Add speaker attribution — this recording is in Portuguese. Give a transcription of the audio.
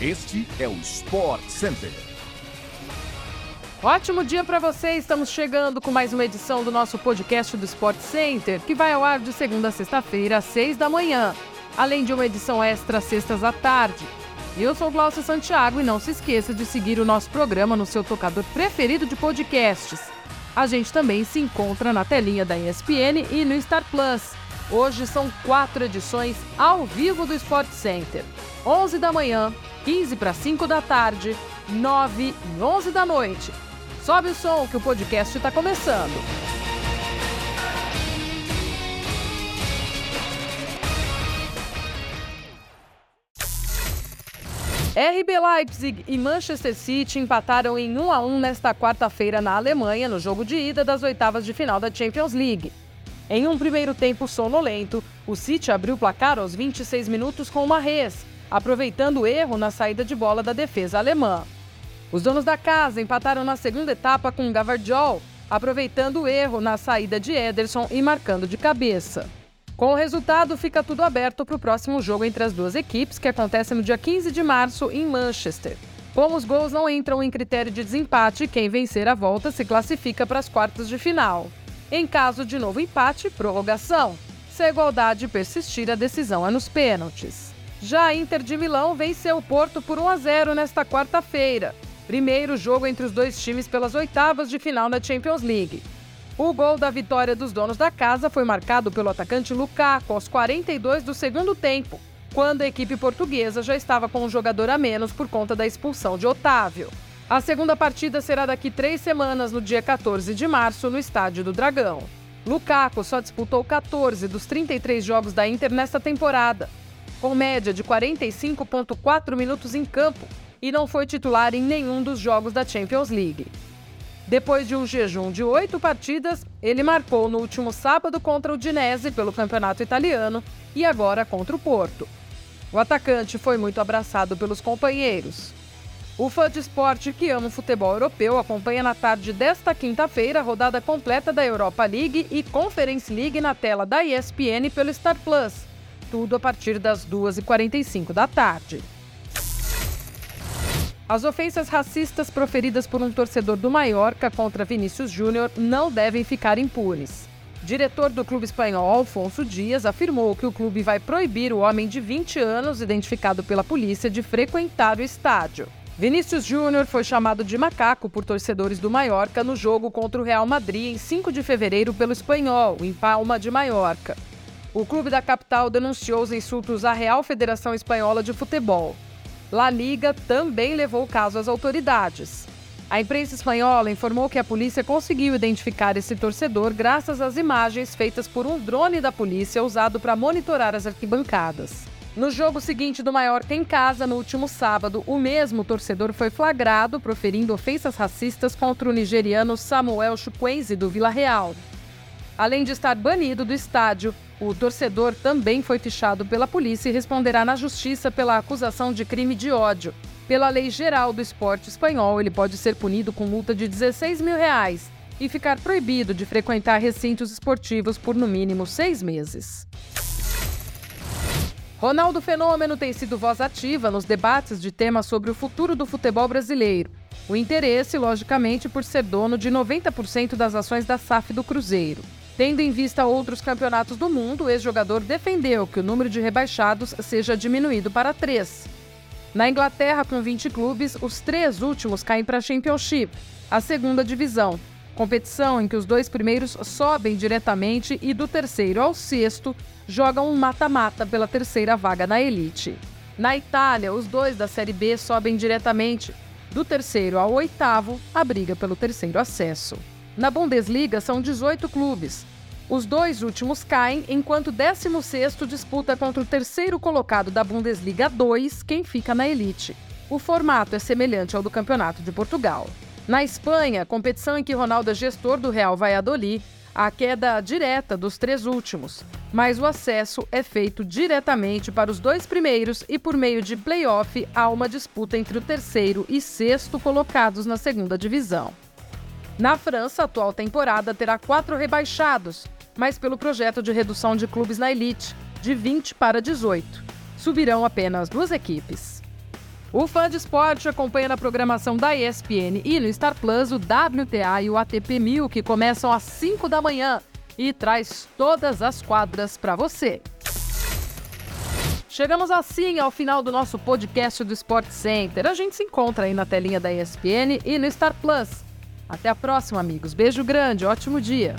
Speaker 1: Este é o Sport Center.
Speaker 2: Ótimo dia para você! Estamos chegando com mais uma edição do nosso podcast do Sport Center, que vai ao ar de segunda a sexta-feira, às seis da manhã, além de uma edição extra sextas à tarde. Eu sou Glaucia Santiago e não se esqueça de seguir o nosso programa no seu tocador preferido de podcasts. A gente também se encontra na telinha da ESPN e no Star Plus. Hoje são quatro edições ao vivo do Sport Center. 11 da manhã, 15 para 5 da tarde, 9 e 11 da noite. Sobe o som que o podcast está começando. RB Leipzig e Manchester City empataram em 1 a 1 nesta quarta-feira na Alemanha, no jogo de ida das oitavas de final da Champions League. Em um primeiro tempo sonolento, o City abriu o placar aos 26 minutos com uma res, aproveitando o erro na saída de bola da defesa alemã. Os donos da casa empataram na segunda etapa com Gavardiol, aproveitando o erro na saída de Ederson e marcando de cabeça. Com o resultado, fica tudo aberto para o próximo jogo entre as duas equipes, que acontece no dia 15 de março em Manchester. Como os gols não entram em critério de desempate, quem vencer a volta se classifica para as quartas de final. Em caso de novo empate, prorrogação. Se a igualdade persistir, a decisão é nos pênaltis. Já a Inter de Milão venceu o Porto por 1 a 0 nesta quarta-feira. Primeiro jogo entre os dois times pelas oitavas de final da Champions League. O gol da vitória dos donos da casa foi marcado pelo atacante Lukaku aos 42 do segundo tempo, quando a equipe portuguesa já estava com um jogador a menos por conta da expulsão de Otávio. A segunda partida será daqui três semanas, no dia 14 de março, no Estádio do Dragão. Lukaku só disputou 14 dos 33 jogos da Inter nesta temporada com média de 45,4 minutos em campo e não foi titular em nenhum dos jogos da Champions League. Depois de um jejum de oito partidas, ele marcou no último sábado contra o Dinese pelo Campeonato Italiano e agora contra o Porto. O atacante foi muito abraçado pelos companheiros. O fã de esporte que ama o futebol europeu acompanha na tarde desta quinta-feira a rodada completa da Europa League e Conference League na tela da ESPN pelo Star Plus tudo a partir das 2h45 da tarde. As ofensas racistas proferidas por um torcedor do Mallorca contra Vinícius Júnior não devem ficar impunes. Diretor do clube espanhol Alfonso Dias afirmou que o clube vai proibir o homem de 20 anos, identificado pela polícia, de frequentar o estádio. Vinícius Júnior foi chamado de macaco por torcedores do Mallorca no jogo contra o Real Madrid em 5 de fevereiro pelo espanhol, em Palma de Mallorca. O clube da capital denunciou os insultos à Real Federação Espanhola de Futebol. La Liga também levou o caso às autoridades. A imprensa espanhola informou que a polícia conseguiu identificar esse torcedor graças às imagens feitas por um drone da polícia usado para monitorar as arquibancadas. No jogo seguinte do Mallorca em casa, no último sábado, o mesmo torcedor foi flagrado proferindo ofensas racistas contra o nigeriano Samuel Chukwueze do Vila Real. Além de estar banido do estádio, o torcedor também foi fichado pela polícia e responderá na justiça pela acusação de crime de ódio. Pela lei geral do esporte espanhol, ele pode ser punido com multa de 16 mil reais e ficar proibido de frequentar recintos esportivos por no mínimo seis meses. Ronaldo Fenômeno tem sido voz ativa nos debates de temas sobre o futuro do futebol brasileiro. O interesse, logicamente, por ser dono de 90% das ações da SAF do Cruzeiro. Tendo em vista outros campeonatos do mundo, o ex-jogador defendeu que o número de rebaixados seja diminuído para três. Na Inglaterra, com 20 clubes, os três últimos caem para a Championship, a segunda divisão, competição em que os dois primeiros sobem diretamente e do terceiro ao sexto jogam um mata-mata pela terceira vaga na elite. Na Itália, os dois da Série B sobem diretamente. Do terceiro ao oitavo, a briga pelo terceiro acesso. Na Bundesliga são 18 clubes. Os dois últimos caem, enquanto o 16º disputa contra o terceiro colocado da Bundesliga 2, quem fica na elite. O formato é semelhante ao do Campeonato de Portugal. Na Espanha, competição em que Ronaldo é gestor do Real Valladolid, a queda direta dos três últimos, mas o acesso é feito diretamente para os dois primeiros e por meio de play-off há uma disputa entre o terceiro e sexto colocados na segunda divisão. Na França, a atual temporada terá quatro rebaixados, mas pelo projeto de redução de clubes na elite, de 20 para 18. Subirão apenas duas equipes. O fã de esporte acompanha na programação da ESPN e no Star Plus o WTA e o ATP 1000 que começam às 5 da manhã e traz todas as quadras para você. Chegamos assim ao final do nosso podcast do Sport Center. A gente se encontra aí na telinha da ESPN e no Star Plus. Até a próxima, amigos. Beijo grande, ótimo dia.